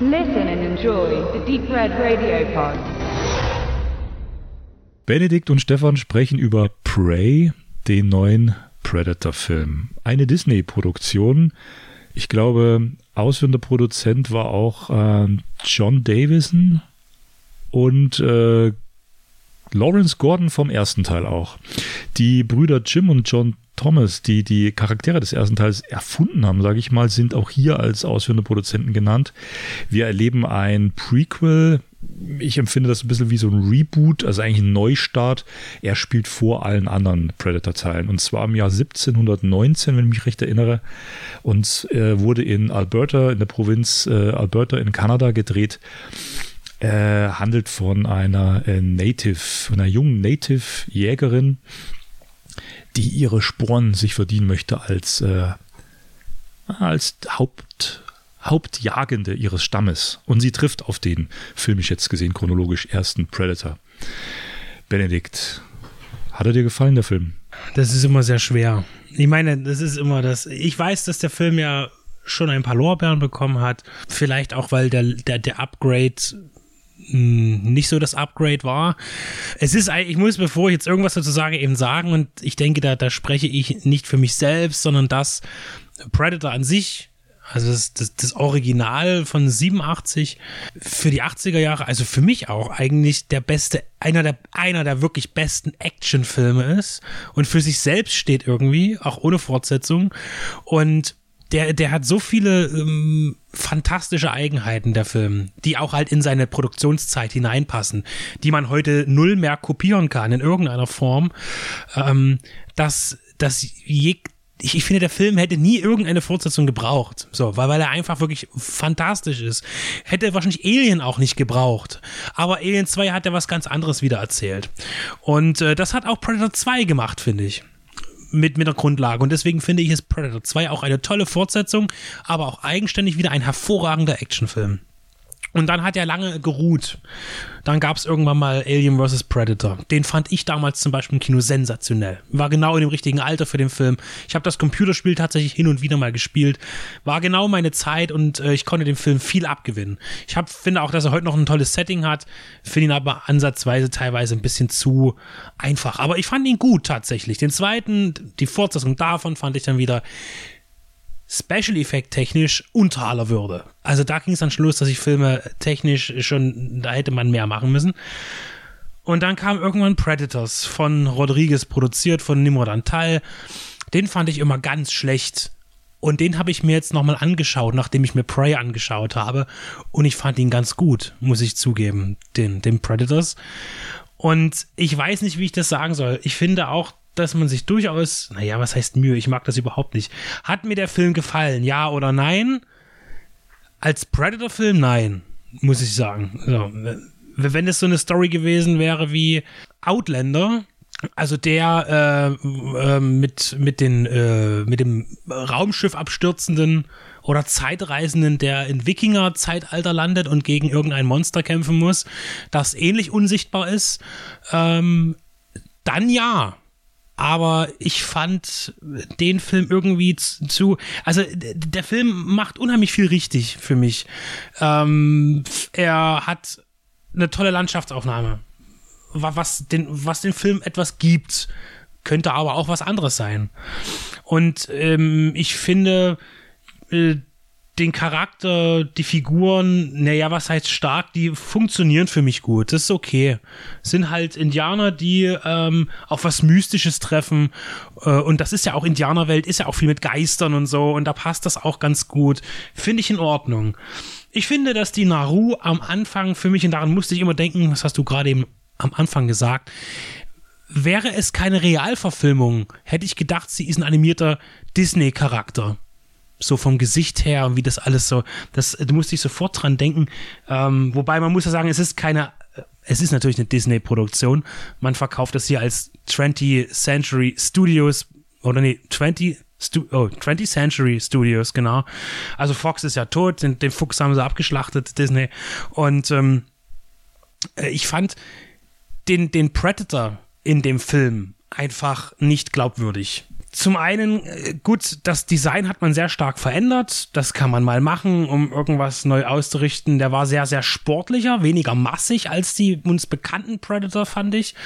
Listen and enjoy the Deep Red Radio Pod. Benedikt und Stefan sprechen über Prey, den neuen Predator-Film. Eine Disney-Produktion. Ich glaube, ausführender Produzent war auch äh, John Davison und äh, Lawrence Gordon vom ersten Teil auch. Die Brüder Jim und John Thomas, die die Charaktere des ersten Teils erfunden haben, sage ich mal, sind auch hier als ausführende Produzenten genannt. Wir erleben ein Prequel. Ich empfinde das ein bisschen wie so ein Reboot, also eigentlich ein Neustart. Er spielt vor allen anderen Predator-Teilen und zwar im Jahr 1719, wenn ich mich recht erinnere, und äh, wurde in Alberta, in der Provinz äh, Alberta in Kanada gedreht äh, handelt von einer äh, Native, einer jungen Native-Jägerin, die ihre Sporen sich verdienen möchte als, äh, als Haupt, Hauptjagende ihres Stammes. Und sie trifft auf den, filmisch jetzt gesehen, chronologisch ersten Predator. Benedikt, hat er dir gefallen, der Film? Das ist immer sehr schwer. Ich meine, das ist immer das. Ich weiß, dass der Film ja schon ein paar Lorbeeren bekommen hat. Vielleicht auch, weil der, der, der Upgrade nicht so das Upgrade war. Es ist, ich muss, bevor ich jetzt irgendwas dazu sage, eben sagen, und ich denke, da, da spreche ich nicht für mich selbst, sondern das Predator an sich, also das, das, das Original von 87 für die 80er Jahre, also für mich auch eigentlich der beste, einer der, einer der wirklich besten Actionfilme ist und für sich selbst steht irgendwie, auch ohne Fortsetzung. Und der, der hat so viele ähm, fantastische Eigenheiten, der Film, die auch halt in seine Produktionszeit hineinpassen, die man heute null mehr kopieren kann in irgendeiner Form, ähm, dass, dass je, ich, ich finde, der Film hätte nie irgendeine Fortsetzung gebraucht. So, weil, weil er einfach wirklich fantastisch ist. Hätte wahrscheinlich Alien auch nicht gebraucht. Aber Alien 2 hat ja was ganz anderes wieder erzählt. Und äh, das hat auch Predator 2 gemacht, finde ich mit, mit der Grundlage. Und deswegen finde ich, ist Predator 2 auch eine tolle Fortsetzung, aber auch eigenständig wieder ein hervorragender Actionfilm. Und dann hat er lange geruht. Dann gab es irgendwann mal Alien vs. Predator. Den fand ich damals zum Beispiel im Kino sensationell. War genau in dem richtigen Alter für den Film. Ich habe das Computerspiel tatsächlich hin und wieder mal gespielt. War genau meine Zeit und äh, ich konnte dem Film viel abgewinnen. Ich hab, finde auch, dass er heute noch ein tolles Setting hat. Finde ihn aber ansatzweise teilweise ein bisschen zu einfach. Aber ich fand ihn gut tatsächlich. Den zweiten, die Fortsetzung davon fand ich dann wieder Special Effect technisch unter aller Würde. Also da ging es dann Schluss, dass ich Filme technisch schon, da hätte man mehr machen müssen. Und dann kam irgendwann Predators von Rodriguez produziert, von Nimrod Antal. Den fand ich immer ganz schlecht. Und den habe ich mir jetzt nochmal angeschaut, nachdem ich mir Prey angeschaut habe. Und ich fand ihn ganz gut, muss ich zugeben, den, den Predators. Und ich weiß nicht, wie ich das sagen soll. Ich finde auch, dass man sich durchaus, naja, was heißt Mühe? Ich mag das überhaupt nicht. Hat mir der Film gefallen, ja oder nein? Als Predator-Film, nein, muss ich sagen. So, wenn es so eine Story gewesen wäre wie Outlander, also der äh, äh, mit, mit, den, äh, mit dem Raumschiff abstürzenden oder Zeitreisenden, der in Wikinger-Zeitalter landet und gegen irgendein Monster kämpfen muss, das ähnlich unsichtbar ist, ähm, dann ja aber ich fand den Film irgendwie zu, also der Film macht unheimlich viel richtig für mich. Ähm, er hat eine tolle Landschaftsaufnahme, was den, was den Film etwas gibt, könnte aber auch was anderes sein. Und ähm, ich finde, äh, den Charakter, die Figuren, naja, was heißt stark, die funktionieren für mich gut. Das ist okay. sind halt Indianer, die ähm, auf was Mystisches treffen. Äh, und das ist ja auch Indianerwelt, ist ja auch viel mit Geistern und so. Und da passt das auch ganz gut. Finde ich in Ordnung. Ich finde, dass die Naru am Anfang für mich, und daran musste ich immer denken, das hast du gerade eben am Anfang gesagt, wäre es keine Realverfilmung, hätte ich gedacht, sie ist ein animierter Disney-Charakter so vom Gesicht her und wie das alles so, das, du musst dich sofort dran denken. Ähm, wobei man muss ja sagen, es ist keine, es ist natürlich eine Disney-Produktion. Man verkauft das hier als 20th Century Studios oder nee, 20 Stu oh, 20th Century Studios, genau. Also Fox ist ja tot, den, den Fuchs haben sie abgeschlachtet, Disney. Und ähm, äh, ich fand den, den Predator in dem Film einfach nicht glaubwürdig zum einen, äh, gut, das Design hat man sehr stark verändert. Das kann man mal machen, um irgendwas neu auszurichten. Der war sehr, sehr sportlicher, weniger massig als die uns bekannten Predator, fand ich.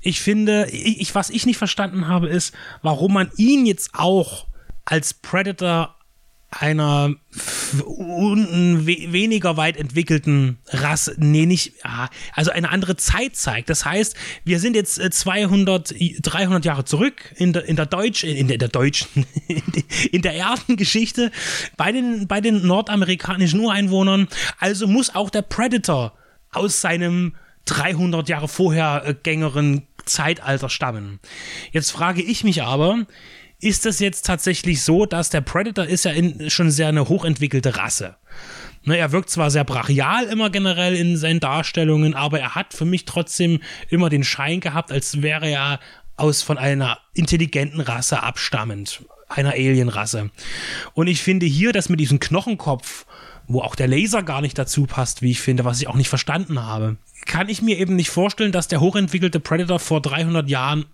Ich finde, ich, was ich nicht verstanden habe, ist, warum man ihn jetzt auch als Predator einer weniger weit entwickelten Rasse, nee, nicht, also eine andere Zeit zeigt. Das heißt, wir sind jetzt 200, äh, 300 Jahre zurück in der, in der Deutsch, in der, der deutschen, in der Erdengeschichte bei den, bei den nordamerikanischen Ureinwohnern. Also muss auch der Predator aus seinem 300 Jahre vorher äh, gängeren Zeitalter stammen. Jetzt frage ich mich aber, ist es jetzt tatsächlich so, dass der Predator ist ja in, schon sehr eine hochentwickelte Rasse. Ne, er wirkt zwar sehr brachial immer generell in seinen Darstellungen, aber er hat für mich trotzdem immer den Schein gehabt, als wäre er aus von einer intelligenten Rasse abstammend, einer Alienrasse. Und ich finde hier, dass mit diesem Knochenkopf, wo auch der Laser gar nicht dazu passt, wie ich finde, was ich auch nicht verstanden habe, kann ich mir eben nicht vorstellen, dass der hochentwickelte Predator vor 300 Jahren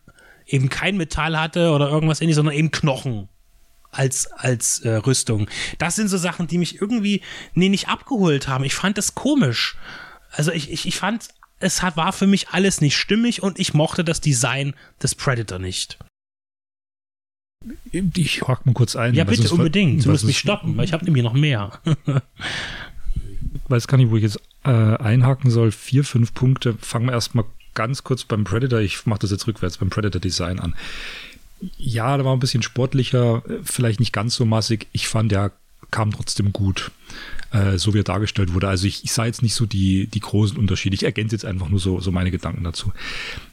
eben kein Metall hatte oder irgendwas ähnliches, sondern eben Knochen als, als äh, Rüstung. Das sind so Sachen, die mich irgendwie nee, nicht abgeholt haben. Ich fand das komisch. Also ich, ich, ich fand, es hat, war für mich alles nicht stimmig und ich mochte das Design des Predator nicht. Ich hake mal kurz ein. Ja, bitte, unbedingt. Du musst mich stoppen, weil ich habe nämlich noch mehr. weiß gar nicht, wo ich jetzt äh, einhaken soll. Vier, fünf Punkte. Fangen wir erstmal ganz kurz beim Predator, ich mache das jetzt rückwärts, beim Predator Design an. Ja, da war ein bisschen sportlicher, vielleicht nicht ganz so massig. Ich fand, der kam trotzdem gut, äh, so wie er dargestellt wurde. Also ich, ich sah jetzt nicht so die, die großen Unterschiede. Ich ergänze jetzt einfach nur so, so meine Gedanken dazu.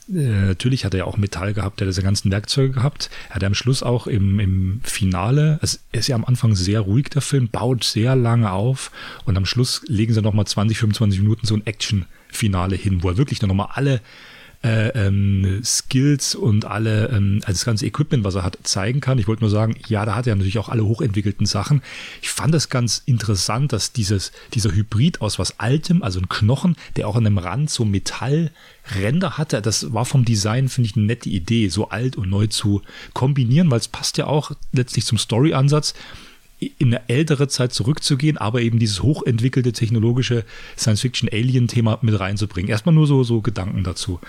Äh, natürlich hat er ja auch Metall gehabt, er hat diese ganzen Werkzeuge gehabt. Er hat am Schluss auch im, im Finale, also er ist ja am Anfang sehr ruhig, der Film, baut sehr lange auf und am Schluss legen sie nochmal 20, 25 Minuten so ein Action-Finale hin, wo er wirklich dann nochmal alle äh, ähm, Skills und alle, ähm, also das ganze Equipment, was er hat, zeigen kann. Ich wollte nur sagen, ja, da hat er natürlich auch alle hochentwickelten Sachen. Ich fand das ganz interessant, dass dieses, dieser Hybrid aus was Altem, also ein Knochen, der auch an dem Rand so Metallränder hatte, das war vom Design, finde ich, eine nette Idee, so alt und neu zu kombinieren, weil es passt ja auch letztlich zum Story-Ansatz in eine ältere Zeit zurückzugehen, aber eben dieses hochentwickelte technologische Science-Fiction-Alien-Thema mit reinzubringen. Erstmal nur so, so Gedanken dazu.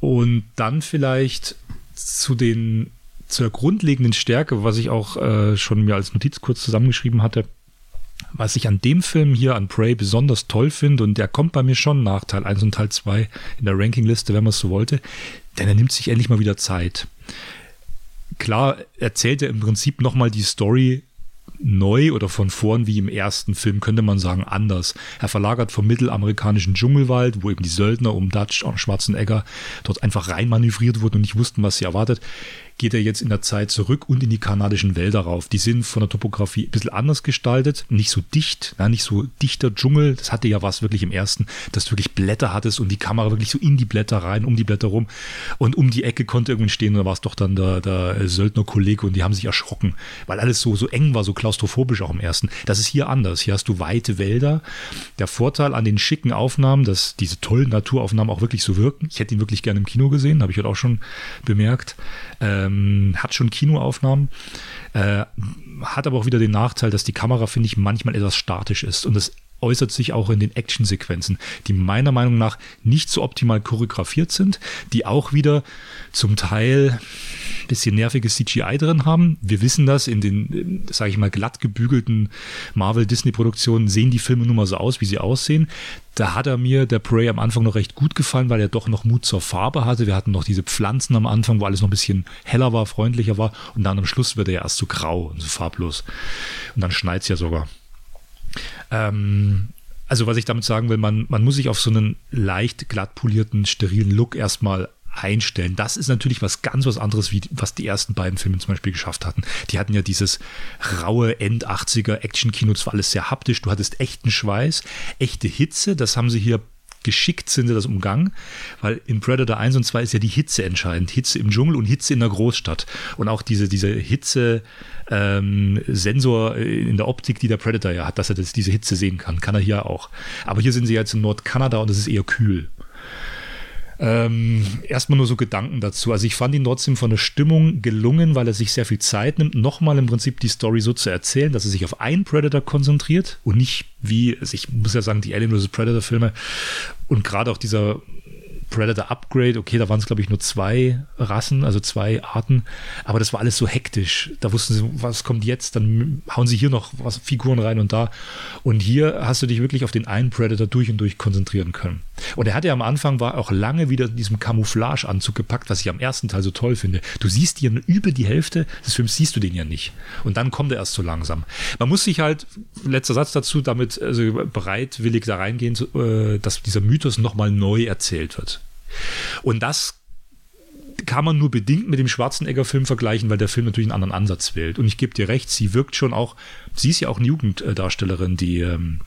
Und dann vielleicht zu den, zur grundlegenden Stärke, was ich auch äh, schon mir als Notiz kurz zusammengeschrieben hatte, was ich an dem Film hier, an Prey, besonders toll finde, und der kommt bei mir schon nach Teil 1 und Teil 2 in der Rankingliste, wenn man es so wollte, denn er nimmt sich endlich mal wieder Zeit. Klar erzählt er im Prinzip nochmal die Story neu oder von vorn wie im ersten Film, könnte man sagen, anders. Er verlagert vom mittelamerikanischen Dschungelwald, wo eben die Söldner um Dutch und Schwarzenegger dort einfach reinmanövriert wurden und nicht wussten, was sie erwartet, geht er jetzt in der Zeit zurück und in die kanadischen Wälder rauf. Die sind von der Topografie ein bisschen anders gestaltet, nicht so dicht, nicht so dichter Dschungel. Das hatte ja was wirklich im ersten, dass du wirklich Blätter hattest und die Kamera wirklich so in die Blätter rein, um die Blätter rum. Und um die Ecke konnte irgendwann stehen und da war es doch dann der, der Söldnerkollege und die haben sich erschrocken, weil alles so, so eng war, so klaustrophobisch auch im ersten. Das ist hier anders. Hier hast du weite Wälder. Der Vorteil an den schicken Aufnahmen, dass diese tollen Naturaufnahmen auch wirklich so wirken. Ich hätte ihn wirklich gerne im Kino gesehen, habe ich heute auch schon bemerkt. Ähm, hat schon Kinoaufnahmen, äh, hat aber auch wieder den Nachteil, dass die Kamera, finde ich, manchmal etwas statisch ist. Und das äußert sich auch in den Actionsequenzen, die meiner Meinung nach nicht so optimal choreografiert sind, die auch wieder zum Teil ein bisschen nerviges CGI drin haben. Wir wissen das, in den, sage ich mal, glatt gebügelten Marvel-Disney-Produktionen sehen die Filme nun mal so aus, wie sie aussehen. Da hat er mir, der Prey, am Anfang noch recht gut gefallen, weil er doch noch Mut zur Farbe hatte. Wir hatten noch diese Pflanzen am Anfang, wo alles noch ein bisschen heller war, freundlicher war. Und dann am Schluss wird er ja erst so grau und so farblos. Und dann schneit es ja sogar. Ähm, also was ich damit sagen will, man, man muss sich auf so einen leicht glatt polierten, sterilen Look erstmal einstellen. Das ist natürlich was ganz was anderes, wie was die ersten beiden Filme zum Beispiel geschafft hatten. Die hatten ja dieses raue End-80er Action-Kino, zwar alles sehr haptisch, du hattest echten Schweiß, echte Hitze, das haben sie hier geschickt sind sie das umgangen, weil in Predator 1 und 2 ist ja die Hitze entscheidend. Hitze im Dschungel und Hitze in der Großstadt. Und auch diese, diese Hitze-Sensor ähm, in der Optik, die der Predator ja hat, dass er das, diese Hitze sehen kann, kann er hier auch. Aber hier sind sie jetzt in Nordkanada und es ist eher kühl. Ähm, erstmal nur so Gedanken dazu. Also ich fand ihn trotzdem von der Stimmung gelungen, weil er sich sehr viel Zeit nimmt, nochmal im Prinzip die Story so zu erzählen, dass er sich auf einen Predator konzentriert und nicht wie, also ich muss ja sagen, die Alien vs. Predator Filme und gerade auch dieser Predator Upgrade, okay, da waren es, glaube ich, nur zwei Rassen, also zwei Arten, aber das war alles so hektisch. Da wussten sie, was kommt jetzt, dann hauen sie hier noch was, Figuren rein und da. Und hier hast du dich wirklich auf den einen Predator durch und durch konzentrieren können. Und er hatte ja am Anfang, war auch lange wieder in diesem Camouflage-Anzug gepackt, was ich am ersten Teil so toll finde. Du siehst hier über die Hälfte des Films, siehst du den ja nicht. Und dann kommt er erst so langsam. Man muss sich halt, letzter Satz dazu, damit also bereitwillig da reingehen, äh, dass dieser Mythos nochmal neu erzählt wird. Und das kann man nur bedingt mit dem Schwarzenegger-Film vergleichen, weil der Film natürlich einen anderen Ansatz wählt. Und ich gebe dir recht, sie wirkt schon auch, sie ist ja auch eine Jugenddarstellerin, die ähm,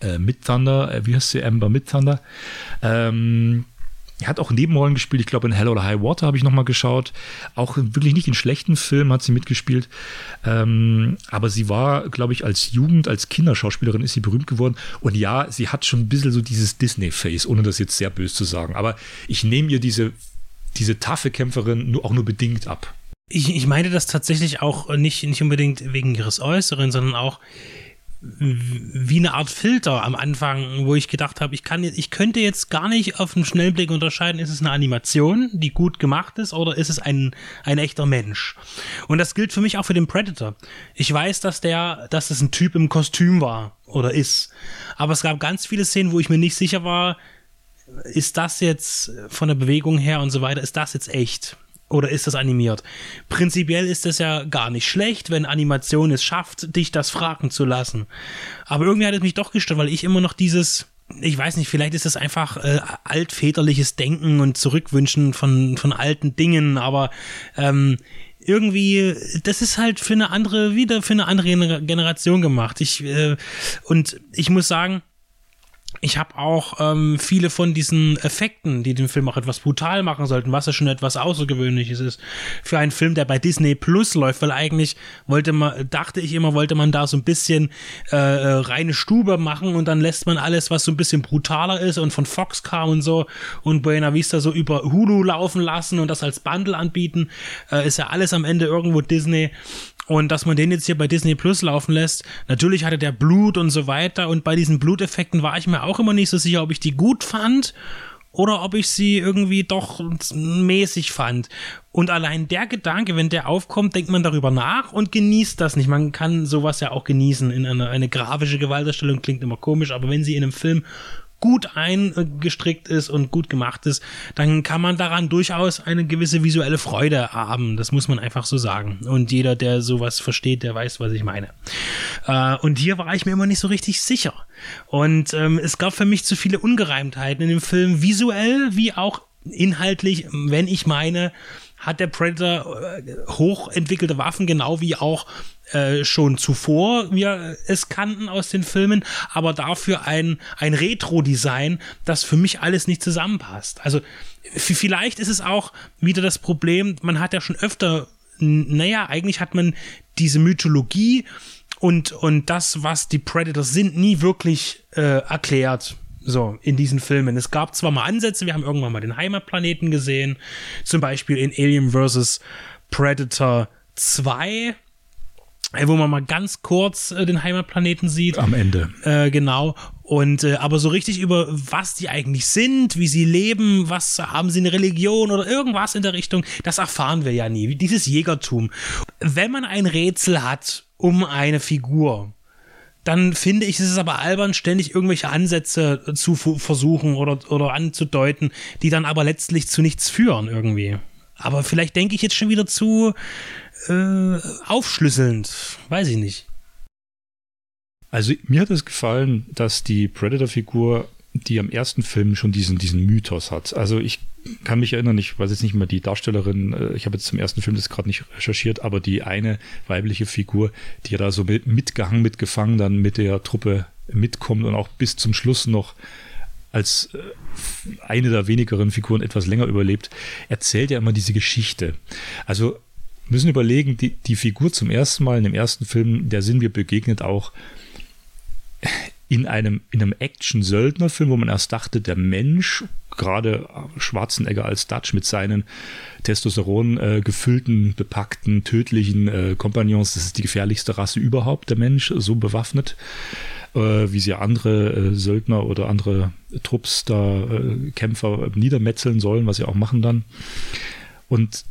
äh, Mid Thunder, äh, wie heißt sie, Amber Mid Thunder, ähm, er hat auch Nebenrollen gespielt. Ich glaube, in Hell oder High Water habe ich nochmal geschaut. Auch wirklich nicht in schlechten Filmen hat sie mitgespielt. Ähm, aber sie war, glaube ich, als Jugend, als Kinderschauspielerin ist sie berühmt geworden. Und ja, sie hat schon ein bisschen so dieses Disney-Face, ohne das jetzt sehr böse zu sagen. Aber ich nehme ihr diese, diese taffe Kämpferin nur, auch nur bedingt ab. Ich, ich meine das tatsächlich auch nicht, nicht unbedingt wegen ihres Äußeren, sondern auch wie eine Art Filter am Anfang, wo ich gedacht habe, ich kann ich könnte jetzt gar nicht auf einen Schnellblick unterscheiden, ist es eine Animation, die gut gemacht ist, oder ist es ein, ein echter Mensch? Und das gilt für mich auch für den Predator. Ich weiß, dass der, dass es ein Typ im Kostüm war oder ist. Aber es gab ganz viele Szenen, wo ich mir nicht sicher war, ist das jetzt von der Bewegung her und so weiter, ist das jetzt echt? Oder ist das animiert? Prinzipiell ist es ja gar nicht schlecht, wenn Animation es schafft, dich das fragen zu lassen. Aber irgendwie hat es mich doch gestört, weil ich immer noch dieses, ich weiß nicht, vielleicht ist das einfach äh, altväterliches Denken und Zurückwünschen von, von alten Dingen, aber ähm, irgendwie, das ist halt für eine andere, wieder für eine andere Generation gemacht. Ich, äh, und ich muss sagen, ich habe auch ähm, viele von diesen Effekten, die den Film auch etwas brutal machen sollten, was ja schon etwas Außergewöhnliches ist für einen Film, der bei Disney Plus läuft, weil eigentlich wollte man, dachte ich immer, wollte man da so ein bisschen äh, äh, reine Stube machen und dann lässt man alles, was so ein bisschen brutaler ist und von Fox kam und so und Buena Vista so über Hulu laufen lassen und das als Bundle anbieten, äh, ist ja alles am Ende irgendwo Disney und dass man den jetzt hier bei Disney Plus laufen lässt, natürlich hatte der Blut und so weiter. Und bei diesen Bluteffekten war ich mir auch immer nicht so sicher, ob ich die gut fand oder ob ich sie irgendwie doch mäßig fand. Und allein der Gedanke, wenn der aufkommt, denkt man darüber nach und genießt das nicht. Man kann sowas ja auch genießen. In einer eine grafische Gewalterstellung klingt immer komisch, aber wenn sie in einem Film gut eingestrickt ist und gut gemacht ist, dann kann man daran durchaus eine gewisse visuelle Freude haben. Das muss man einfach so sagen. Und jeder, der sowas versteht, der weiß, was ich meine. Äh, und hier war ich mir immer nicht so richtig sicher. Und ähm, es gab für mich zu viele Ungereimtheiten in dem Film, visuell wie auch inhaltlich, wenn ich meine, hat der Predator äh, hochentwickelte Waffen, genau wie auch äh, schon zuvor wir es kannten aus den Filmen, aber dafür ein, ein Retro-Design, das für mich alles nicht zusammenpasst. Also vielleicht ist es auch wieder das Problem, man hat ja schon öfter, naja, eigentlich hat man diese Mythologie und, und das, was die Predators sind, nie wirklich äh, erklärt. So, in diesen Filmen. Es gab zwar mal Ansätze, wir haben irgendwann mal den Heimatplaneten gesehen, zum Beispiel in Alien vs. Predator 2, äh, wo man mal ganz kurz äh, den Heimatplaneten sieht. Am Ende. Äh, genau. Und äh, aber so richtig über was die eigentlich sind, wie sie leben, was haben sie eine Religion oder irgendwas in der Richtung, das erfahren wir ja nie. Dieses Jägertum. Wenn man ein Rätsel hat um eine Figur, dann finde ich, ist es aber albern, ständig irgendwelche Ansätze zu versuchen oder, oder anzudeuten, die dann aber letztlich zu nichts führen irgendwie. Aber vielleicht denke ich jetzt schon wieder zu äh, aufschlüsselnd. Weiß ich nicht. Also mir hat es gefallen, dass die Predator-Figur, die am ersten Film schon diesen, diesen Mythos hat. Also ich kann mich erinnern, ich weiß jetzt nicht mehr die Darstellerin, äh, ich habe jetzt zum ersten Film das gerade nicht recherchiert, aber die eine weibliche Figur, die ja da so mit, mitgehangen, mitgefangen, dann mit der Truppe mitkommt und auch bis zum Schluss noch als äh, eine der wenigeren Figuren etwas länger überlebt, erzählt ja immer diese Geschichte. Also müssen überlegen, die, die Figur zum ersten Mal in dem ersten Film, der sind wir begegnet auch in einem, in einem Action-Söldnerfilm, wo man erst dachte, der Mensch, gerade Schwarzenegger als Dutch mit seinen Testosteron äh, gefüllten, bepackten, tödlichen äh, Kompagnons, das ist die gefährlichste Rasse überhaupt, der Mensch, so bewaffnet, äh, wie sie andere Söldner oder andere Trupps da, Kämpfer niedermetzeln sollen, was sie auch machen dann. Und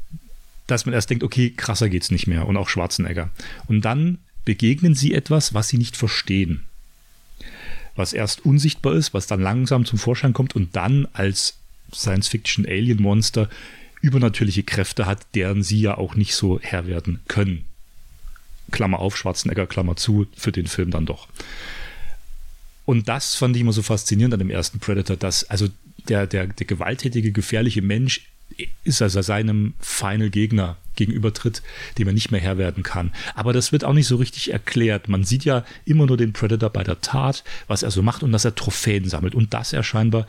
dass man erst denkt, okay, krasser geht's nicht mehr und auch Schwarzenegger. Und dann begegnen sie etwas, was sie nicht verstehen. Was erst unsichtbar ist, was dann langsam zum Vorschein kommt und dann als Science-Fiction-Alien-Monster übernatürliche Kräfte hat, deren sie ja auch nicht so Herr werden können. Klammer auf, Schwarzenegger, Klammer zu, für den Film dann doch. Und das fand ich immer so faszinierend an dem ersten Predator, dass also der, der, der gewalttätige, gefährliche Mensch ist also seinem Final Gegner gegenübertritt, dem er nicht mehr Herr werden kann. Aber das wird auch nicht so richtig erklärt. Man sieht ja immer nur den Predator bei der Tat, was er so macht und dass er Trophäen sammelt und dass er scheinbar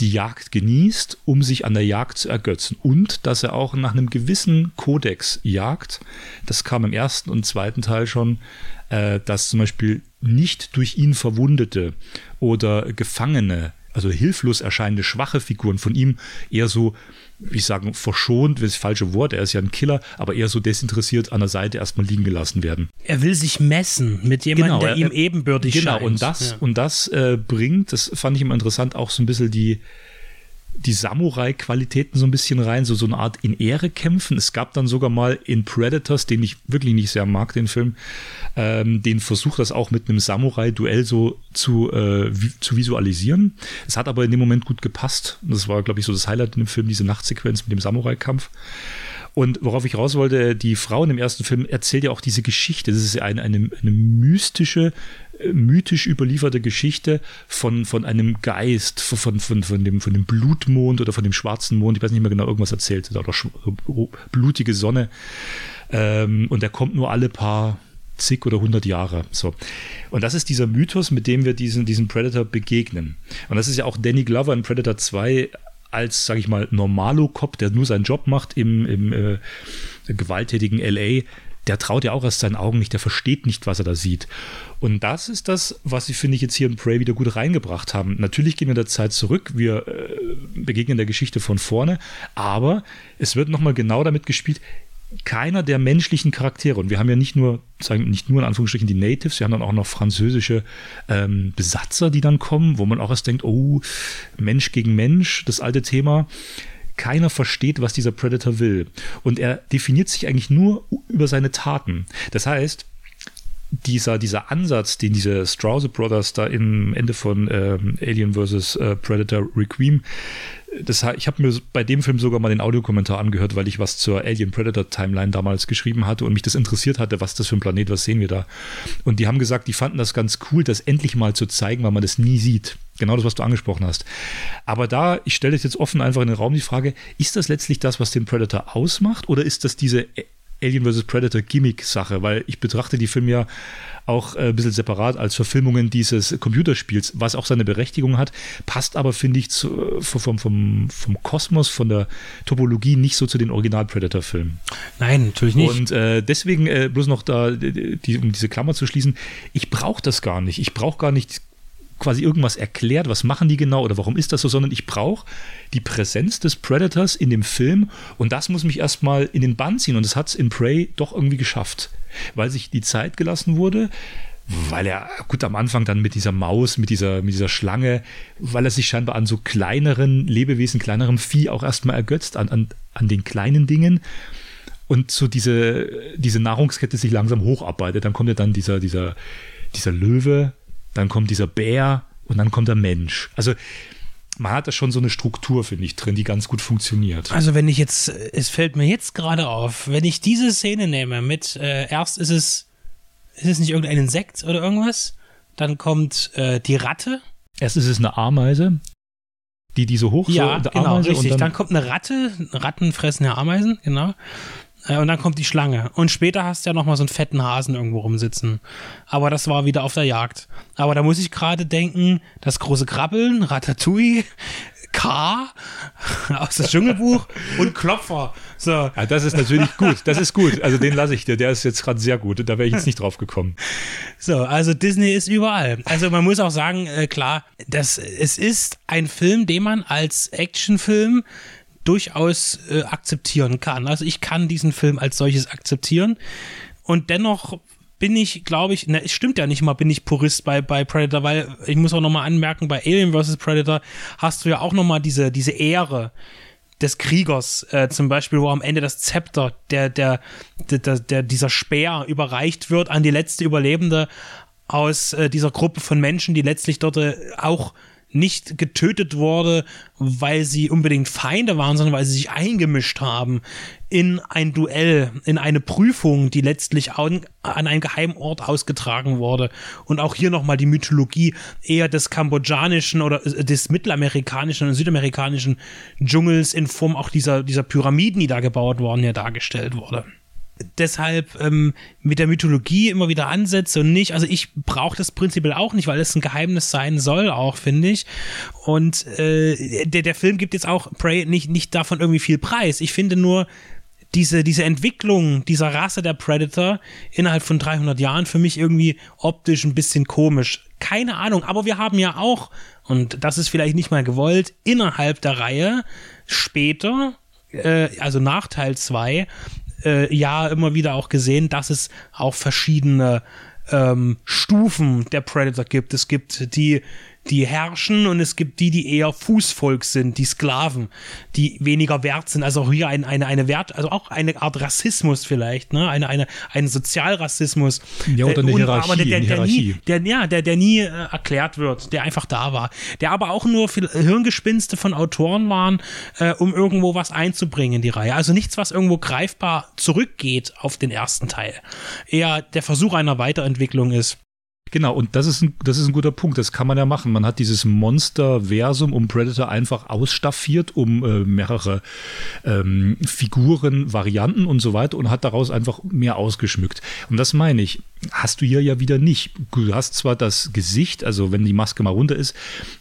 die Jagd genießt, um sich an der Jagd zu ergötzen und dass er auch nach einem gewissen Kodex jagt. Das kam im ersten und zweiten Teil schon, äh, dass zum Beispiel nicht durch ihn Verwundete oder Gefangene, also hilflos erscheinende schwache Figuren von ihm eher so ich sagen, verschont, das, ist das falsche Wort, er ist ja ein Killer, aber eher so desinteressiert an der Seite erstmal liegen gelassen werden. Er will sich messen mit jemandem, genau, der ihm ebenbürtig genau, scheint. Genau, und das, ja. und das äh, bringt, das fand ich immer interessant, auch so ein bisschen die, die Samurai-Qualitäten so ein bisschen rein, so, so eine Art in Ehre kämpfen. Es gab dann sogar mal in Predators, den ich wirklich nicht sehr mag, den Film, ähm, den Versuch, das auch mit einem Samurai-Duell so zu, äh, vi zu visualisieren. Es hat aber in dem Moment gut gepasst. Das war, glaube ich, so das Highlight in dem Film, diese Nachtsequenz mit dem Samurai-Kampf. Und worauf ich raus wollte, die Frau in dem ersten Film erzählt ja auch diese Geschichte. Das ist eine, eine, eine mystische, mythisch überlieferte Geschichte von, von einem Geist, von, von, von, dem, von dem Blutmond oder von dem schwarzen Mond. Ich weiß nicht mehr genau, irgendwas erzählt. Oder blutige Sonne. Ähm, und der kommt nur alle paar zig oder hundert Jahre. So. Und das ist dieser Mythos, mit dem wir diesen, diesen Predator begegnen. Und das ist ja auch Danny Glover in Predator 2 als, sage ich mal, Normalo-Cop, der nur seinen Job macht im, im äh, gewalttätigen LA, der traut ja auch erst seinen Augen nicht, der versteht nicht, was er da sieht. Und das ist das, was sie, finde ich, jetzt hier in Prey wieder gut reingebracht haben. Natürlich gehen wir der Zeit zurück, wir äh, begegnen der Geschichte von vorne, aber es wird nochmal genau damit gespielt, keiner der menschlichen Charaktere, und wir haben ja nicht nur, sagen nicht nur in Anführungsstrichen die Natives, wir haben dann auch noch französische ähm, Besatzer, die dann kommen, wo man auch erst denkt, oh, Mensch gegen Mensch, das alte Thema. Keiner versteht, was dieser Predator will. Und er definiert sich eigentlich nur über seine Taten. Das heißt, dieser, dieser Ansatz, den diese Strauss Brothers da im Ende von ähm, Alien vs. Äh, Predator Requiem das, ich habe mir bei dem Film sogar mal den Audiokommentar angehört, weil ich was zur Alien Predator Timeline damals geschrieben hatte und mich das interessiert hatte, was das für ein Planet, was sehen wir da. Und die haben gesagt, die fanden das ganz cool, das endlich mal zu zeigen, weil man das nie sieht. Genau das, was du angesprochen hast. Aber da, ich stelle das jetzt offen einfach in den Raum die Frage, ist das letztlich das, was den Predator ausmacht oder ist das diese Alien vs. Predator Gimmick-Sache? Weil ich betrachte die Filme ja auch äh, ein bisschen separat als Verfilmungen dieses Computerspiels, was auch seine Berechtigung hat, passt aber, finde ich, zu, vom, vom, vom Kosmos, von der Topologie nicht so zu den Original-Predator-Filmen. Nein, natürlich nicht. Und äh, deswegen äh, bloß noch da, die, um diese Klammer zu schließen, ich brauche das gar nicht. Ich brauche gar nicht quasi irgendwas erklärt, was machen die genau oder warum ist das so, sondern ich brauche die Präsenz des Predators in dem Film und das muss mich erstmal in den Bann ziehen und das hat es in Prey doch irgendwie geschafft weil sich die Zeit gelassen wurde, weil er, gut, am Anfang dann mit dieser Maus, mit dieser, mit dieser Schlange, weil er sich scheinbar an so kleineren Lebewesen, kleinerem Vieh auch erstmal ergötzt, an, an, an den kleinen Dingen und so diese, diese Nahrungskette sich langsam hocharbeitet. Dann kommt ja dann dieser, dieser, dieser Löwe, dann kommt dieser Bär und dann kommt der Mensch. Also man hat da schon so eine Struktur, finde ich, drin, die ganz gut funktioniert. Also wenn ich jetzt, es fällt mir jetzt gerade auf, wenn ich diese Szene nehme mit, äh, erst ist es, ist es nicht irgendein Insekt oder irgendwas, dann kommt äh, die Ratte. Erst ist es eine Ameise, die, die so hoch ja, so, genau, Ameise richtig. Dann, dann, kommt eine Ratte, Ratten fressen ja Ameisen, genau. Äh, und dann kommt die Schlange. Und später hast du ja nochmal so einen fetten Hasen irgendwo rumsitzen. Aber das war wieder auf der Jagd. Aber da muss ich gerade denken, das große Krabbeln, Ratatouille, K aus dem Dschungelbuch und Klopfer. So. Ja, das ist natürlich gut. Das ist gut. Also den lasse ich dir. Der ist jetzt gerade sehr gut. Da wäre ich jetzt nicht drauf gekommen. So, also Disney ist überall. Also man muss auch sagen, äh, klar, das, es ist ein Film, den man als Actionfilm durchaus äh, akzeptieren kann. Also ich kann diesen Film als solches akzeptieren. Und dennoch bin ich, glaube ich, ne, es stimmt ja nicht mal, bin ich Purist bei, bei Predator, weil ich muss auch nochmal anmerken, bei Alien vs. Predator hast du ja auch nochmal diese, diese Ehre des Kriegers, äh, zum Beispiel, wo am Ende das Zepter, der, der, der, der, dieser Speer überreicht wird an die letzte Überlebende aus äh, dieser Gruppe von Menschen, die letztlich dort äh, auch nicht getötet wurde, weil sie unbedingt Feinde waren, sondern weil sie sich eingemischt haben in ein Duell, in eine Prüfung, die letztlich an, an einem geheimen Ort ausgetragen wurde. Und auch hier nochmal die Mythologie eher des kambodschanischen oder äh, des mittelamerikanischen und südamerikanischen Dschungels in Form auch dieser, dieser Pyramiden, die da gebaut worden, ja dargestellt wurde deshalb ähm, mit der Mythologie immer wieder ansetze und nicht, also ich brauche das prinzipiell auch nicht, weil es ein Geheimnis sein soll, auch finde ich. Und äh, der, der Film gibt jetzt auch Prey nicht, nicht davon irgendwie viel Preis. Ich finde nur, diese, diese Entwicklung dieser Rasse der Predator innerhalb von 300 Jahren für mich irgendwie optisch ein bisschen komisch. Keine Ahnung, aber wir haben ja auch, und das ist vielleicht nicht mal gewollt, innerhalb der Reihe später, äh, also nach Teil 2, äh, ja immer wieder auch gesehen, dass es auch verschiedene ähm, Stufen der Predator gibt. Es gibt die, die herrschen und es gibt die, die eher Fußvolk sind, die Sklaven, die weniger wert sind. Also auch hier ein, eine, eine Wert, also auch eine Art Rassismus vielleicht, ne? Eine, eine, ein Sozialrassismus. Ja, oder eine und, Hierarchie. Aber der, der, der nie, der, ja, der, der nie äh, erklärt wird, der einfach da war. Der aber auch nur viel Hirngespinste von Autoren waren, äh, um irgendwo was einzubringen in die Reihe. Also nichts, was irgendwo greifbar zurückgeht auf den ersten Teil. Eher der Versuch einer Weiterentwicklung ist. Genau, und das ist, ein, das ist ein guter Punkt. Das kann man ja machen. Man hat dieses Monster-Versum um Predator einfach ausstaffiert um äh, mehrere ähm, Figuren, Varianten und so weiter und hat daraus einfach mehr ausgeschmückt. Und das meine ich, hast du hier ja wieder nicht. Du hast zwar das Gesicht, also wenn die Maske mal runter ist,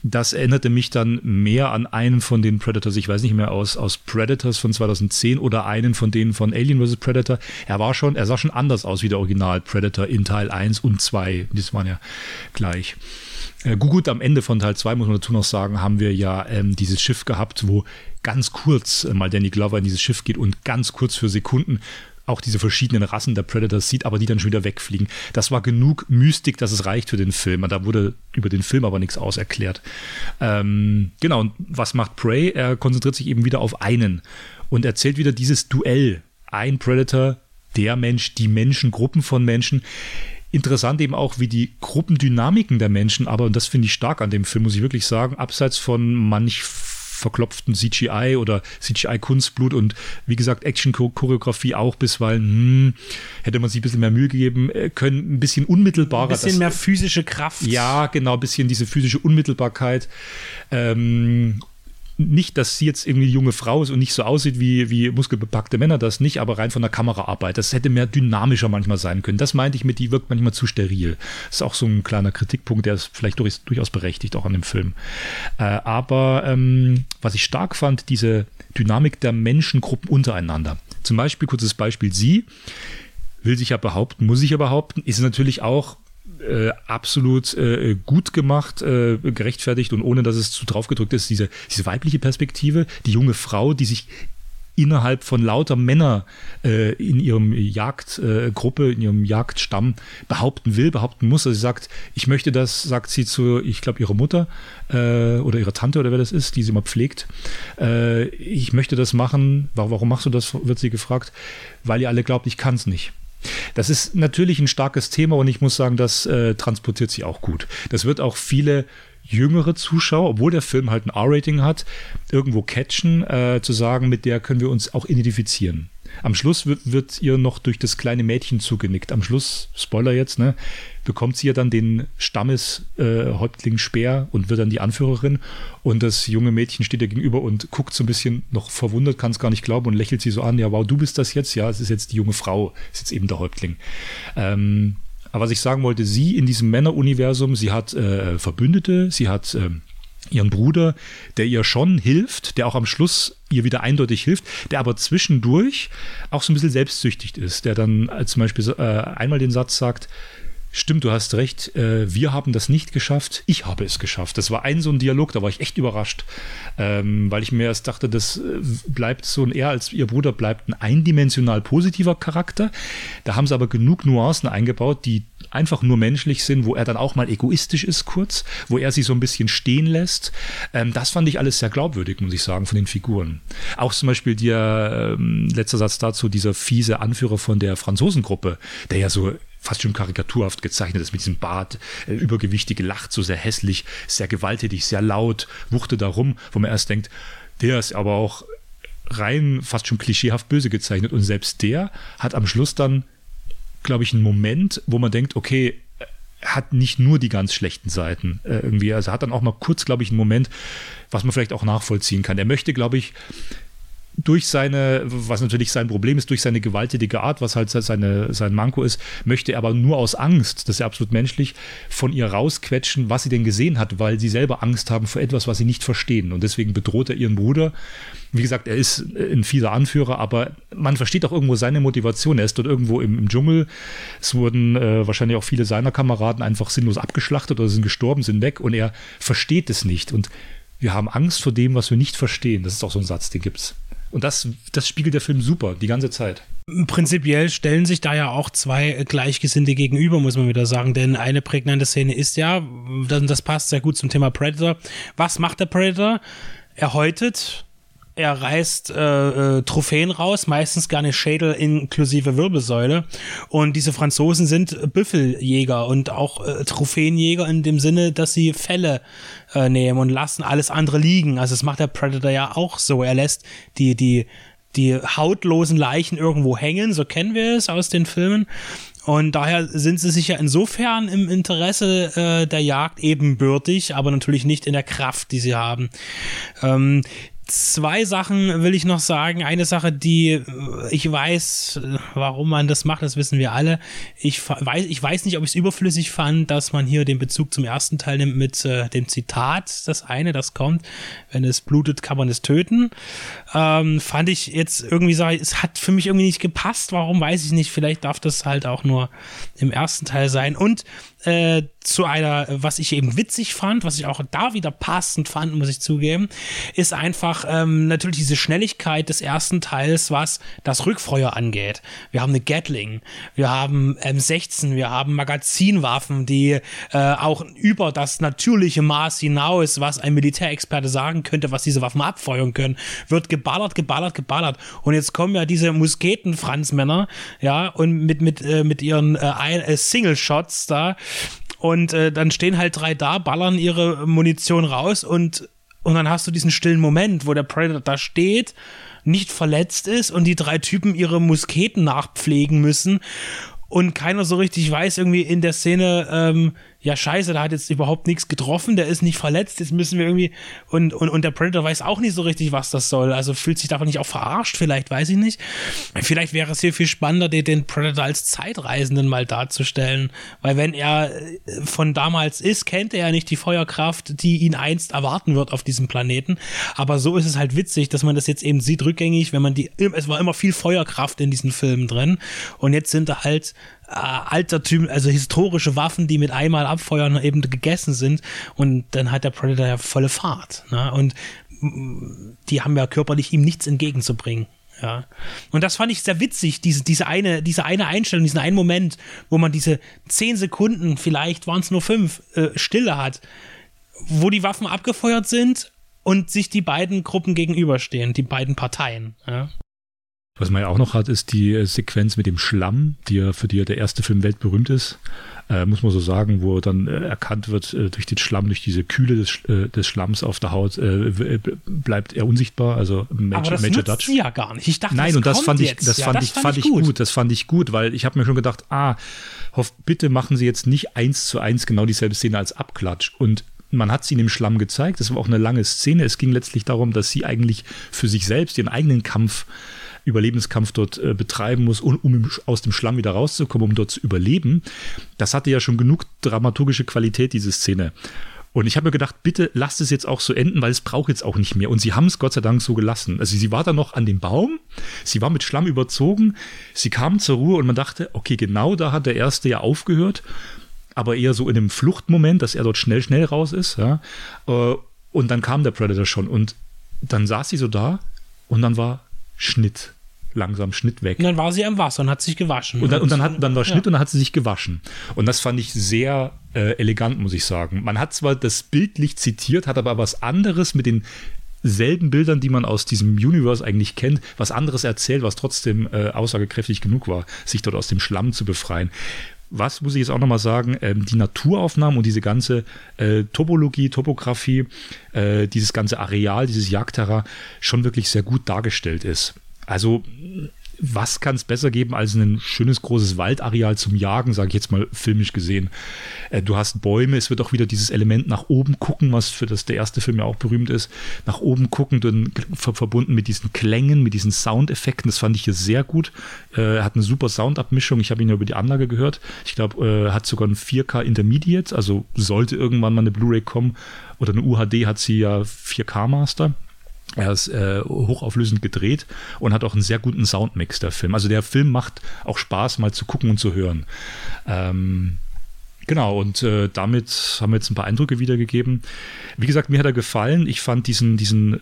das erinnerte mich dann mehr an einen von den Predators, ich weiß nicht mehr aus, aus Predators von 2010 oder einen von denen von Alien vs. Predator. Er war schon, er sah schon anders aus wie der Original Predator in Teil 1 und 2. Das waren ja gleich. Äh, gut, am Ende von Teil 2 muss man dazu noch sagen, haben wir ja ähm, dieses Schiff gehabt, wo ganz kurz äh, mal Danny Glover in dieses Schiff geht und ganz kurz für Sekunden auch diese verschiedenen Rassen der Predators sieht, aber die dann schon wieder wegfliegen. Das war genug Mystik, dass es reicht für den Film. Da wurde über den Film aber nichts auserklärt. Ähm, genau, und was macht Prey? Er konzentriert sich eben wieder auf einen und erzählt wieder dieses Duell. Ein Predator, der Mensch, die Menschen, Gruppen von Menschen. Interessant eben auch, wie die Gruppendynamiken der Menschen, aber, und das finde ich stark an dem Film, muss ich wirklich sagen, abseits von manch verklopften CGI oder CGI-Kunstblut und wie gesagt, Action-Choreografie auch bisweilen, hm, hätte man sich ein bisschen mehr Mühe gegeben äh, können, ein bisschen unmittelbarer. Ein bisschen das, mehr physische Kraft. Ja, genau, ein bisschen diese physische Unmittelbarkeit. Ähm, nicht, dass sie jetzt irgendwie junge Frau ist und nicht so aussieht wie, wie muskelbepackte Männer, das nicht, aber rein von der Kameraarbeit. Das hätte mehr dynamischer manchmal sein können. Das meinte ich mit, die wirkt manchmal zu steril. Das ist auch so ein kleiner Kritikpunkt, der ist vielleicht durch, durchaus berechtigt, auch an dem Film. Äh, aber ähm, was ich stark fand, diese Dynamik der Menschengruppen untereinander. Zum Beispiel, kurzes Beispiel, sie will sich ja behaupten, muss sich ja behaupten, ist natürlich auch äh, absolut äh, gut gemacht, äh, gerechtfertigt und ohne dass es zu drauf gedrückt ist, diese, diese weibliche Perspektive, die junge Frau, die sich innerhalb von lauter Männer äh, in ihrem Jagdgruppe, äh, in ihrem Jagdstamm behaupten will, behaupten muss. Also sie sagt, ich möchte das, sagt sie zu, ich glaube, ihrer Mutter äh, oder ihrer Tante oder wer das ist, die sie immer pflegt. Äh, ich möchte das machen. Warum, warum machst du das, wird sie gefragt. Weil ihr alle glaubt, ich kann es nicht. Das ist natürlich ein starkes Thema und ich muss sagen, das äh, transportiert sie auch gut. Das wird auch viele jüngere Zuschauer, obwohl der Film halt ein R-Rating hat, irgendwo catchen, äh, zu sagen, mit der können wir uns auch identifizieren. Am Schluss wird, wird ihr noch durch das kleine Mädchen zugenickt. Am Schluss, Spoiler jetzt, ne, bekommt sie ja dann den Stammeshäuptling äh, Speer und wird dann die Anführerin. Und das junge Mädchen steht ihr gegenüber und guckt so ein bisschen noch verwundert, kann es gar nicht glauben und lächelt sie so an. Ja, wow, du bist das jetzt? Ja, es ist jetzt die junge Frau, ist jetzt eben der Häuptling. Ähm, aber was ich sagen wollte, sie in diesem Männeruniversum, sie hat äh, Verbündete, sie hat äh, ihren Bruder, der ihr schon hilft, der auch am Schluss ihr wieder eindeutig hilft, der aber zwischendurch auch so ein bisschen selbstsüchtig ist, der dann äh, zum Beispiel äh, einmal den Satz sagt, Stimmt, du hast recht. Äh, wir haben das nicht geschafft. Ich habe es geschafft. Das war ein so ein Dialog, da war ich echt überrascht, ähm, weil ich mir erst dachte, das äh, bleibt so ein er als ihr Bruder bleibt ein eindimensional positiver Charakter. Da haben sie aber genug Nuancen eingebaut, die einfach nur menschlich sind, wo er dann auch mal egoistisch ist kurz, wo er sich so ein bisschen stehen lässt. Ähm, das fand ich alles sehr glaubwürdig, muss ich sagen, von den Figuren. Auch zum Beispiel der ähm, letzter Satz dazu, dieser fiese Anführer von der Franzosengruppe, der ja so fast schon karikaturhaft gezeichnet ist mit diesem Bart, äh, übergewichtige Lacht, so sehr hässlich, sehr gewalttätig, sehr laut, wuchte da rum, wo man erst denkt, der ist aber auch rein fast schon klischeehaft böse gezeichnet und selbst der hat am Schluss dann, glaube ich, einen Moment, wo man denkt, okay, hat nicht nur die ganz schlechten Seiten äh, irgendwie, also hat dann auch mal kurz, glaube ich, einen Moment, was man vielleicht auch nachvollziehen kann. Er möchte, glaube ich, durch seine, was natürlich sein Problem ist, durch seine gewalttätige Art, was halt seine, sein Manko ist, möchte er aber nur aus Angst, das ist ja absolut menschlich, von ihr rausquetschen, was sie denn gesehen hat, weil sie selber Angst haben vor etwas, was sie nicht verstehen. Und deswegen bedroht er ihren Bruder. Wie gesagt, er ist ein fieser Anführer, aber man versteht auch irgendwo seine Motivation. Er ist dort irgendwo im, im Dschungel. Es wurden äh, wahrscheinlich auch viele seiner Kameraden einfach sinnlos abgeschlachtet oder sind gestorben, sind weg und er versteht es nicht. Und wir haben Angst vor dem, was wir nicht verstehen. Das ist auch so ein Satz, den gibt es. Und das, das spiegelt der Film super, die ganze Zeit. Prinzipiell stellen sich da ja auch zwei Gleichgesinnte gegenüber, muss man wieder sagen. Denn eine prägnante Szene ist ja, das passt sehr gut zum Thema Predator. Was macht der Predator? Er häutet er reißt äh, äh, Trophäen raus, meistens gerne Schädel inklusive Wirbelsäule. Und diese Franzosen sind Büffeljäger und auch äh, Trophäenjäger in dem Sinne, dass sie Fälle äh, nehmen und lassen alles andere liegen. Also das macht der Predator ja auch so. Er lässt die, die, die hautlosen Leichen irgendwo hängen, so kennen wir es aus den Filmen. Und daher sind sie sich ja insofern im Interesse äh, der Jagd ebenbürtig, aber natürlich nicht in der Kraft, die sie haben. Ähm, Zwei Sachen will ich noch sagen. Eine Sache, die äh, ich weiß, warum man das macht, das wissen wir alle. Ich weiß, ich weiß nicht, ob ich es überflüssig fand, dass man hier den Bezug zum ersten Teil nimmt mit äh, dem Zitat, das eine, das kommt, wenn es blutet, kann man es töten. Ähm, fand ich jetzt irgendwie, so, es hat für mich irgendwie nicht gepasst. Warum, weiß ich nicht. Vielleicht darf das halt auch nur im ersten Teil sein. Und äh, zu einer, was ich eben witzig fand, was ich auch da wieder passend fand, muss ich zugeben, ist einfach ähm, natürlich diese Schnelligkeit des ersten Teils, was das Rückfeuer angeht. Wir haben eine Gatling, wir haben M16, wir haben Magazinwaffen, die äh, auch über das natürliche Maß hinaus, was ein Militärexperte sagen könnte, was diese Waffen abfeuern können, wird geballert, geballert, geballert. Und jetzt kommen ja diese Musketen-Franzmänner, ja, und mit, mit, äh, mit ihren äh, äh Single-Shots da, und äh, dann stehen halt drei da, ballern ihre Munition raus und, und dann hast du diesen stillen Moment, wo der Predator da steht, nicht verletzt ist und die drei Typen ihre Musketen nachpflegen müssen. Und keiner so richtig weiß irgendwie in der Szene, ähm, ja scheiße, da hat jetzt überhaupt nichts getroffen, der ist nicht verletzt, jetzt müssen wir irgendwie, und, und, und der Predator weiß auch nicht so richtig, was das soll, also fühlt sich davon nicht auch verarscht, vielleicht, weiß ich nicht. Vielleicht wäre es hier viel spannender, den Predator als Zeitreisenden mal darzustellen, weil wenn er äh, von damals ist, kennt er ja nicht die Feuerkraft, die ihn einst erwarten wird auf diesem Planeten, aber so ist es halt witzig, dass man das jetzt eben sieht, rückgängig, wenn man die, es war immer viel Feuerkraft in diesen Filmen drin. Und jetzt sind da halt äh, Altertüm, also historische Waffen, die mit einmal abfeuern eben gegessen sind und dann hat der Predator ja volle Fahrt. Ne? Und mm, die haben ja körperlich ihm nichts entgegenzubringen. Ja. Und das fand ich sehr witzig, diese, diese, eine, diese eine Einstellung, diesen einen Moment, wo man diese zehn Sekunden, vielleicht waren es nur fünf, äh, Stille hat, wo die Waffen abgefeuert sind und sich die beiden Gruppen gegenüberstehen, die beiden Parteien. Ja. Was man ja auch noch hat, ist die äh, Sequenz mit dem Schlamm, die ja für die ja der erste Film weltberühmt ist. Äh, muss man so sagen, wo dann äh, erkannt wird, äh, durch den Schlamm, durch diese Kühle des, äh, des Schlamms auf der Haut, äh, bleibt er unsichtbar. Also Major, Aber das Major Dutch. ja gar nicht. Ich dachte, Nein, das und das fand ich, das ja, fand das ich, fand ich gut. gut. Das fand ich gut, weil ich habe mir schon gedacht, ah, hoff, bitte machen Sie jetzt nicht eins zu eins genau dieselbe Szene als Abklatsch. Und man hat sie in dem Schlamm gezeigt. Das war auch eine lange Szene. Es ging letztlich darum, dass sie eigentlich für sich selbst ihren eigenen Kampf Überlebenskampf dort äh, betreiben muss, um, um, aus dem Schlamm wieder rauszukommen, um dort zu überleben. Das hatte ja schon genug dramaturgische Qualität, diese Szene. Und ich habe mir gedacht, bitte lasst es jetzt auch so enden, weil es braucht jetzt auch nicht mehr. Und sie haben es Gott sei Dank so gelassen. Also sie war da noch an dem Baum, sie war mit Schlamm überzogen, sie kam zur Ruhe und man dachte, okay, genau da hat der erste ja aufgehört, aber eher so in einem Fluchtmoment, dass er dort schnell, schnell raus ist. Ja. Äh, und dann kam der Predator schon und dann saß sie so da und dann war Schnitt langsam Schnitt weg. Und dann war sie am Wasser und hat sich gewaschen. Und dann, und dann, hat, dann war Schnitt ja. und dann hat sie sich gewaschen. Und das fand ich sehr äh, elegant, muss ich sagen. Man hat zwar das bildlich zitiert, hat aber was anderes mit den selben Bildern, die man aus diesem Universe eigentlich kennt, was anderes erzählt, was trotzdem äh, aussagekräftig genug war, sich dort aus dem Schlamm zu befreien. Was muss ich jetzt auch nochmal sagen? Ähm, die Naturaufnahmen und diese ganze äh, Topologie, Topografie, äh, dieses ganze Areal, dieses Jagdterrain schon wirklich sehr gut dargestellt ist. Also was kann es besser geben als ein schönes großes Waldareal zum Jagen, sage ich jetzt mal filmisch gesehen. Äh, du hast Bäume, es wird auch wieder dieses Element nach oben gucken, was für das der erste Film ja auch berühmt ist. Nach oben gucken, dann verbunden mit diesen Klängen, mit diesen Soundeffekten. Das fand ich hier sehr gut. Er äh, hat eine super Soundabmischung. Ich habe ihn ja über die Anlage gehört. Ich glaube, er äh, hat sogar ein 4K Intermediate, also sollte irgendwann mal eine Blu-ray kommen oder eine UHD hat sie ja 4K Master. Er ist äh, hochauflösend gedreht und hat auch einen sehr guten Soundmix, der Film. Also der Film macht auch Spaß, mal zu gucken und zu hören. Ähm, genau, und äh, damit haben wir jetzt ein paar Eindrücke wiedergegeben. Wie gesagt, mir hat er gefallen. Ich fand diesen, diesen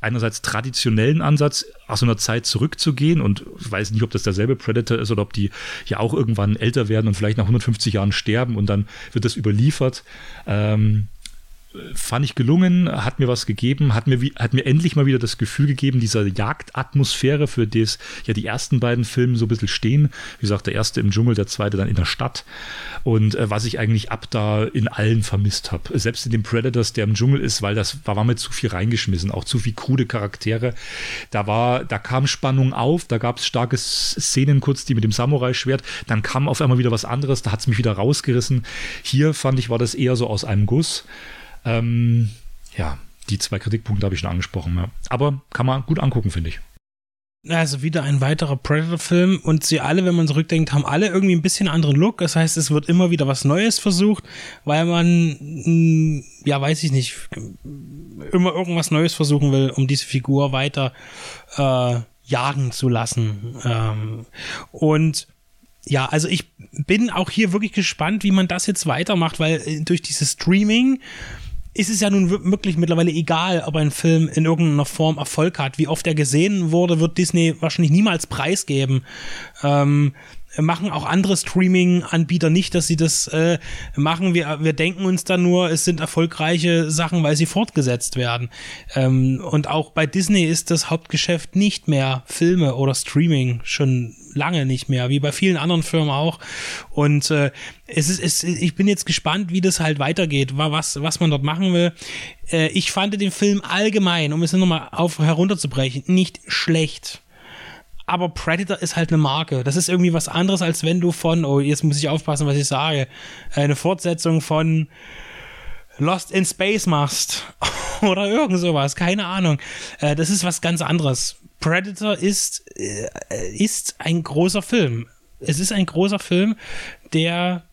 einerseits traditionellen Ansatz, aus einer Zeit zurückzugehen und weiß nicht, ob das derselbe Predator ist oder ob die ja auch irgendwann älter werden und vielleicht nach 150 Jahren sterben und dann wird das überliefert. Ähm, fand ich gelungen, hat mir was gegeben, hat mir, hat mir endlich mal wieder das Gefühl gegeben, dieser Jagdatmosphäre, für das ja die ersten beiden Filme so ein bisschen stehen. Wie gesagt, der erste im Dschungel, der zweite dann in der Stadt. Und äh, was ich eigentlich ab da in allen vermisst habe. Selbst in den Predators, der im Dschungel ist, weil das war, war mir zu viel reingeschmissen, auch zu viel krude Charaktere. Da war, da kam Spannung auf, da gab es starke Szenen kurz, die mit dem Samurai-Schwert, dann kam auf einmal wieder was anderes, da hat es mich wieder rausgerissen. Hier fand ich, war das eher so aus einem Guss. Ähm, ja, die zwei Kritikpunkte habe ich schon angesprochen. Ja. Aber kann man gut angucken, finde ich. Also wieder ein weiterer Predator-Film und sie alle, wenn man zurückdenkt, haben alle irgendwie ein bisschen anderen Look. Das heißt, es wird immer wieder was Neues versucht, weil man, hm, ja, weiß ich nicht, immer irgendwas Neues versuchen will, um diese Figur weiter äh, jagen zu lassen. Ähm, und ja, also ich bin auch hier wirklich gespannt, wie man das jetzt weitermacht, weil äh, durch dieses Streaming ist es ja nun wirklich mittlerweile egal, ob ein Film in irgendeiner Form Erfolg hat. Wie oft er gesehen wurde, wird Disney wahrscheinlich niemals preisgeben. Ähm, machen auch andere Streaming-Anbieter nicht, dass sie das äh, machen. Wir, wir denken uns dann nur, es sind erfolgreiche Sachen, weil sie fortgesetzt werden. Ähm, und auch bei Disney ist das Hauptgeschäft nicht mehr Filme oder Streaming, schon lange nicht mehr, wie bei vielen anderen Firmen auch. Und äh, es ist, es, ich bin jetzt gespannt, wie das halt weitergeht, was, was man dort machen will. Äh, ich fand den Film allgemein, um es nochmal auf herunterzubrechen, nicht schlecht aber Predator ist halt eine Marke. Das ist irgendwie was anderes, als wenn du von, oh, jetzt muss ich aufpassen, was ich sage, eine Fortsetzung von Lost in Space machst oder irgend sowas, keine Ahnung. Äh, das ist was ganz anderes. Predator ist, äh, ist ein großer Film. Es ist ein großer Film, der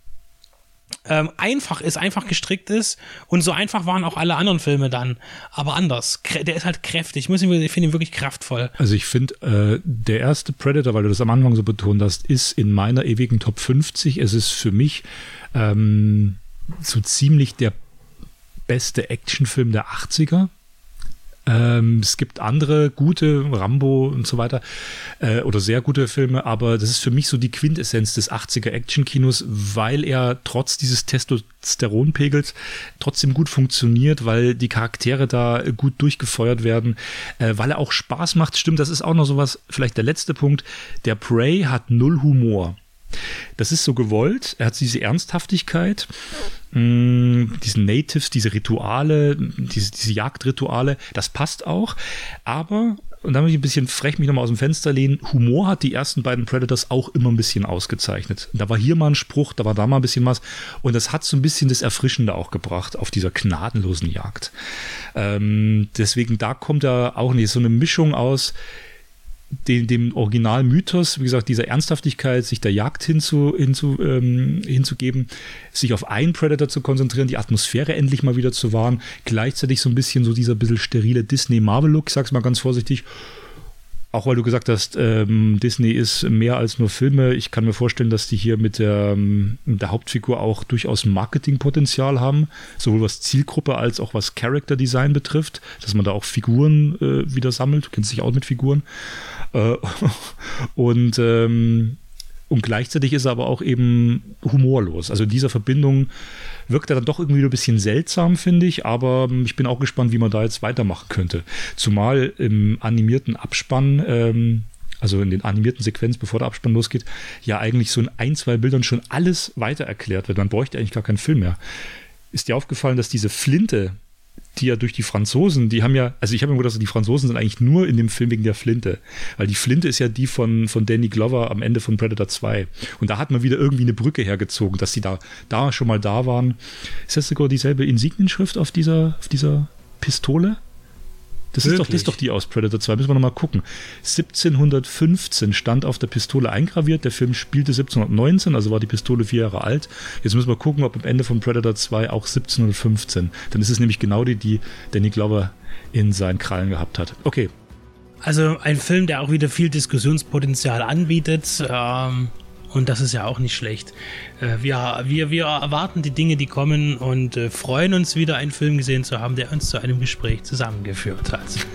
ähm, einfach ist, einfach gestrickt ist und so einfach waren auch alle anderen Filme dann, aber anders. Der ist halt kräftig. Ich, ich finde ihn wirklich kraftvoll. Also ich finde, äh, der erste Predator, weil du das am Anfang so betont hast, ist in meiner ewigen Top 50. Es ist für mich ähm, so ziemlich der beste Actionfilm der 80er. Ähm, es gibt andere gute, Rambo und so weiter, äh, oder sehr gute Filme, aber das ist für mich so die Quintessenz des 80er Action-Kinos, weil er trotz dieses Testosteronpegels trotzdem gut funktioniert, weil die Charaktere da gut durchgefeuert werden, äh, weil er auch Spaß macht. Stimmt, das ist auch noch sowas, vielleicht der letzte Punkt. Der Prey hat null Humor. Das ist so gewollt. Er hat diese Ernsthaftigkeit, mh, mm, diesen Natives, diese Rituale, diese, diese Jagdrituale, das passt auch. Aber, und da muss ich ein bisschen frech mich nochmal aus dem Fenster lehnen, Humor hat die ersten beiden Predators auch immer ein bisschen ausgezeichnet. Da war hier mal ein Spruch, da war da mal ein bisschen was. Und das hat so ein bisschen das Erfrischende auch gebracht auf dieser gnadenlosen Jagd. Ähm, deswegen, da kommt er auch nicht so eine Mischung aus dem, dem Originalmythos, wie gesagt, dieser Ernsthaftigkeit, sich der Jagd hinzu, hinzu, ähm, hinzugeben, sich auf einen Predator zu konzentrieren, die Atmosphäre endlich mal wieder zu wahren, gleichzeitig so ein bisschen so dieser bisschen sterile Disney-Marvel-Look, ich sag's mal ganz vorsichtig, auch weil du gesagt hast, ähm, Disney ist mehr als nur Filme. Ich kann mir vorstellen, dass die hier mit der, ähm, der Hauptfigur auch durchaus Marketingpotenzial haben, sowohl was Zielgruppe als auch was Character Design betrifft, dass man da auch Figuren äh, wieder sammelt. Du kennst dich auch mit Figuren. Äh, und ähm, und gleichzeitig ist er aber auch eben humorlos. Also in dieser Verbindung wirkt er dann doch irgendwie ein bisschen seltsam, finde ich. Aber ähm, ich bin auch gespannt, wie man da jetzt weitermachen könnte. Zumal im animierten Abspann, ähm, also in den animierten Sequenzen, bevor der Abspann losgeht, ja eigentlich so in ein, zwei Bildern schon alles weiter erklärt wird. Man bräuchte eigentlich gar keinen Film mehr. Ist dir aufgefallen, dass diese Flinte, die ja durch die Franzosen, die haben ja, also ich habe mir gedacht, die Franzosen sind eigentlich nur in dem Film wegen der Flinte. Weil die Flinte ist ja die von, von Danny Glover am Ende von Predator 2. Und da hat man wieder irgendwie eine Brücke hergezogen, dass sie da, da schon mal da waren. Ist das sogar dieselbe Insignienschrift auf dieser, auf dieser Pistole? Das ist, doch, das ist doch die aus Predator 2. Müssen wir nochmal gucken. 1715 stand auf der Pistole eingraviert. Der Film spielte 1719, also war die Pistole vier Jahre alt. Jetzt müssen wir gucken, ob am Ende von Predator 2 auch 1715. Dann ist es nämlich genau die, die Danny Glover in seinen Krallen gehabt hat. Okay. Also ein Film, der auch wieder viel Diskussionspotenzial anbietet. Ähm und das ist ja auch nicht schlecht. Äh, wir, wir, erwarten die Dinge, die kommen und äh, freuen uns wieder, einen Film gesehen zu haben, der uns zu einem Gespräch zusammengeführt hat.